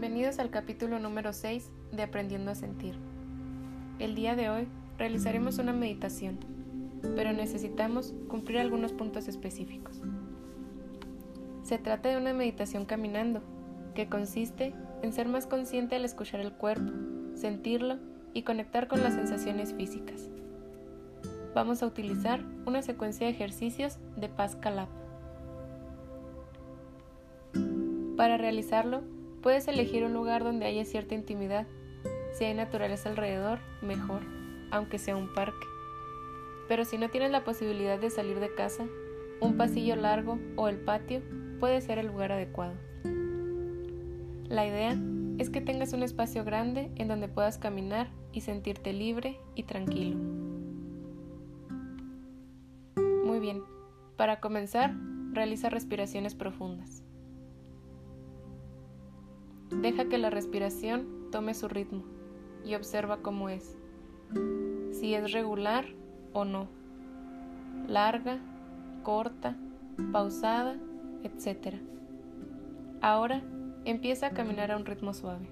Bienvenidos al capítulo número 6 de Aprendiendo a Sentir. El día de hoy realizaremos una meditación, pero necesitamos cumplir algunos puntos específicos. Se trata de una meditación caminando, que consiste en ser más consciente al escuchar el cuerpo, sentirlo y conectar con las sensaciones físicas. Vamos a utilizar una secuencia de ejercicios de Paz Calab. Para realizarlo, puedes elegir un lugar donde haya cierta intimidad. Si hay naturaleza alrededor, mejor, aunque sea un parque. Pero si no tienes la posibilidad de salir de casa, un pasillo largo o el patio puede ser el lugar adecuado. La idea es que tengas un espacio grande en donde puedas caminar y sentirte libre y tranquilo. Muy bien, para comenzar, realiza respiraciones profundas. Deja que la respiración tome su ritmo y observa cómo es, si es regular o no, larga, corta, pausada, etc. Ahora empieza a caminar a un ritmo suave.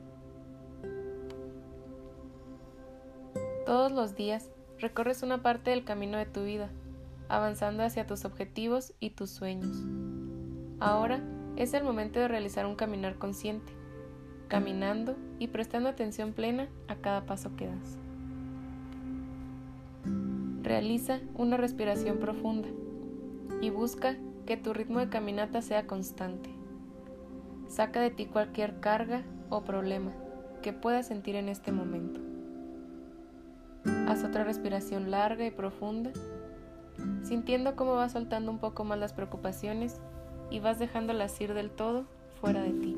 Todos los días recorres una parte del camino de tu vida, avanzando hacia tus objetivos y tus sueños. Ahora es el momento de realizar un caminar consciente caminando y prestando atención plena a cada paso que das. Realiza una respiración profunda y busca que tu ritmo de caminata sea constante. Saca de ti cualquier carga o problema que puedas sentir en este momento. Haz otra respiración larga y profunda, sintiendo cómo vas soltando un poco más las preocupaciones y vas dejándolas ir del todo fuera de ti.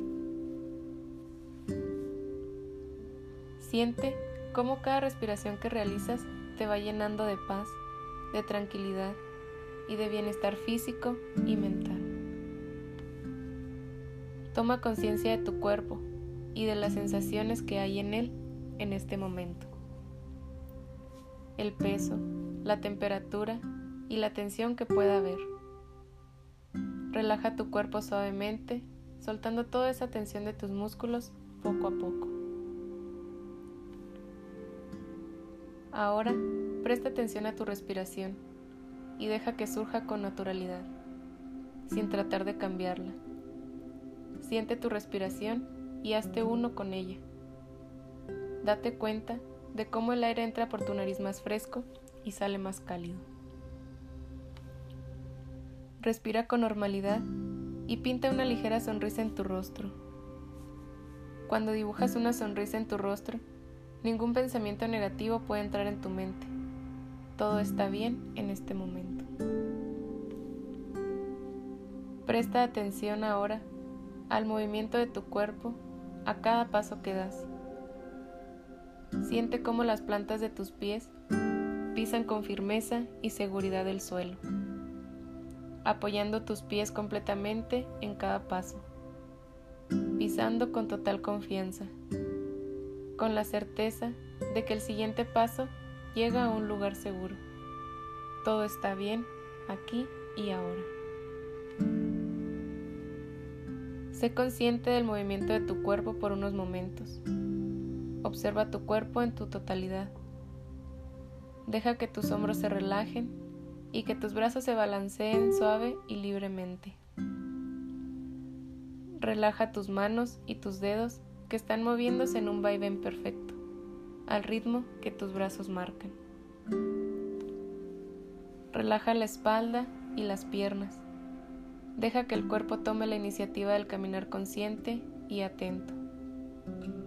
Siente cómo cada respiración que realizas te va llenando de paz, de tranquilidad y de bienestar físico y mental. Toma conciencia de tu cuerpo y de las sensaciones que hay en él en este momento. El peso, la temperatura y la tensión que pueda haber. Relaja tu cuerpo suavemente, soltando toda esa tensión de tus músculos poco a poco. Ahora presta atención a tu respiración y deja que surja con naturalidad, sin tratar de cambiarla. Siente tu respiración y hazte uno con ella. Date cuenta de cómo el aire entra por tu nariz más fresco y sale más cálido. Respira con normalidad y pinta una ligera sonrisa en tu rostro. Cuando dibujas una sonrisa en tu rostro, Ningún pensamiento negativo puede entrar en tu mente. Todo está bien en este momento. Presta atención ahora al movimiento de tu cuerpo a cada paso que das. Siente cómo las plantas de tus pies pisan con firmeza y seguridad el suelo, apoyando tus pies completamente en cada paso, pisando con total confianza con la certeza de que el siguiente paso llega a un lugar seguro. Todo está bien aquí y ahora. Sé consciente del movimiento de tu cuerpo por unos momentos. Observa tu cuerpo en tu totalidad. Deja que tus hombros se relajen y que tus brazos se balanceen suave y libremente. Relaja tus manos y tus dedos que están moviéndose en un vaivén perfecto, al ritmo que tus brazos marcan. Relaja la espalda y las piernas. Deja que el cuerpo tome la iniciativa del caminar consciente y atento.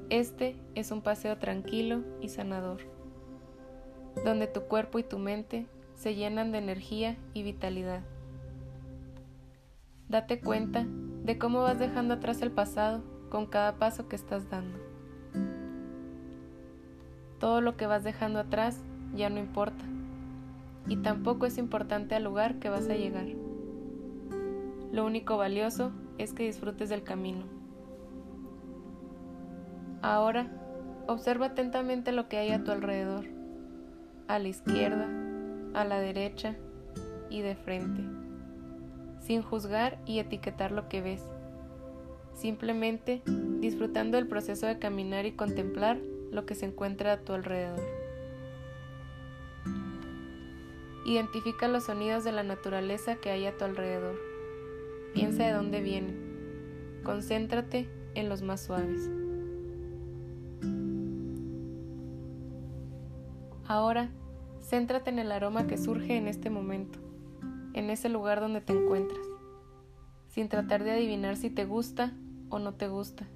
Este es un paseo tranquilo y sanador, donde tu cuerpo y tu mente se llenan de energía y vitalidad. Date cuenta de cómo vas dejando atrás el pasado con cada paso que estás dando. Todo lo que vas dejando atrás ya no importa y tampoco es importante al lugar que vas a llegar. Lo único valioso es que disfrutes del camino. Ahora, observa atentamente lo que hay a tu alrededor, a la izquierda, a la derecha y de frente, sin juzgar y etiquetar lo que ves simplemente disfrutando del proceso de caminar y contemplar lo que se encuentra a tu alrededor. Identifica los sonidos de la naturaleza que hay a tu alrededor. Piensa de dónde vienen. Concéntrate en los más suaves. Ahora, céntrate en el aroma que surge en este momento, en ese lugar donde te encuentras, sin tratar de adivinar si te gusta o no te gusta,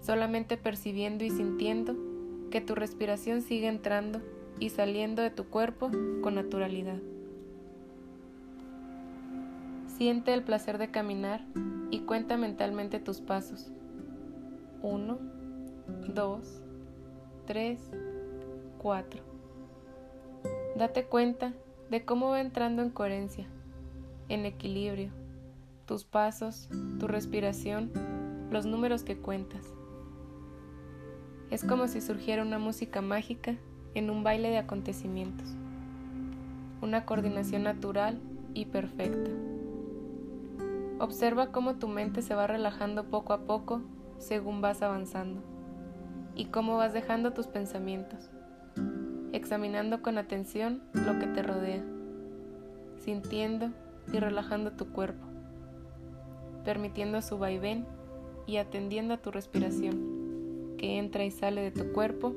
solamente percibiendo y sintiendo que tu respiración sigue entrando y saliendo de tu cuerpo con naturalidad. Siente el placer de caminar y cuenta mentalmente tus pasos. 1, 2, 3, 4. Date cuenta de cómo va entrando en coherencia, en equilibrio, tus pasos, tu respiración, los números que cuentas. Es como si surgiera una música mágica en un baile de acontecimientos, una coordinación natural y perfecta. Observa cómo tu mente se va relajando poco a poco según vas avanzando y cómo vas dejando tus pensamientos, examinando con atención lo que te rodea, sintiendo y relajando tu cuerpo, permitiendo su vaivén y atendiendo a tu respiración, que entra y sale de tu cuerpo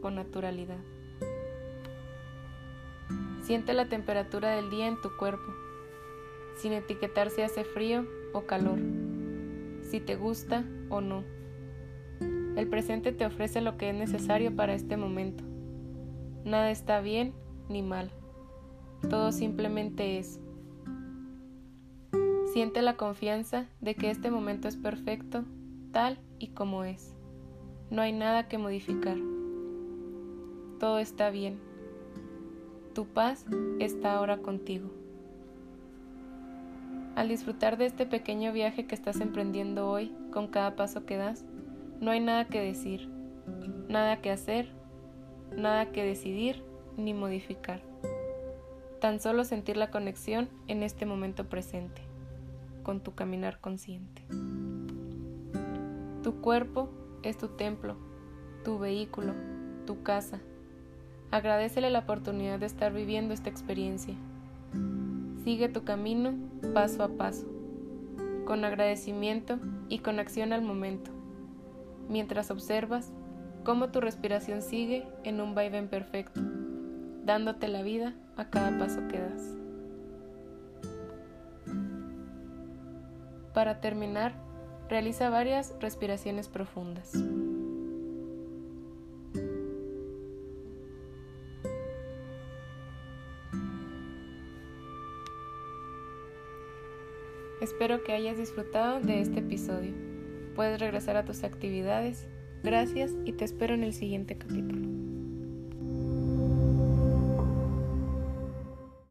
con naturalidad. Siente la temperatura del día en tu cuerpo, sin etiquetar si hace frío o calor, si te gusta o no. El presente te ofrece lo que es necesario para este momento. Nada está bien ni mal. Todo simplemente es. Siente la confianza de que este momento es perfecto, tal y como es. No hay nada que modificar. Todo está bien. Tu paz está ahora contigo. Al disfrutar de este pequeño viaje que estás emprendiendo hoy con cada paso que das, no hay nada que decir, nada que hacer, nada que decidir ni modificar. Tan solo sentir la conexión en este momento presente, con tu caminar consciente. Tu cuerpo es tu templo, tu vehículo, tu casa, Agradecele la oportunidad de estar viviendo esta experiencia. Sigue tu camino paso a paso, con agradecimiento y con acción al momento, mientras observas cómo tu respiración sigue en un vaivén perfecto, dándote la vida a cada paso que das. Para terminar, realiza varias respiraciones profundas. Espero que hayas disfrutado de este episodio. Puedes regresar a tus actividades. Gracias y te espero en el siguiente capítulo.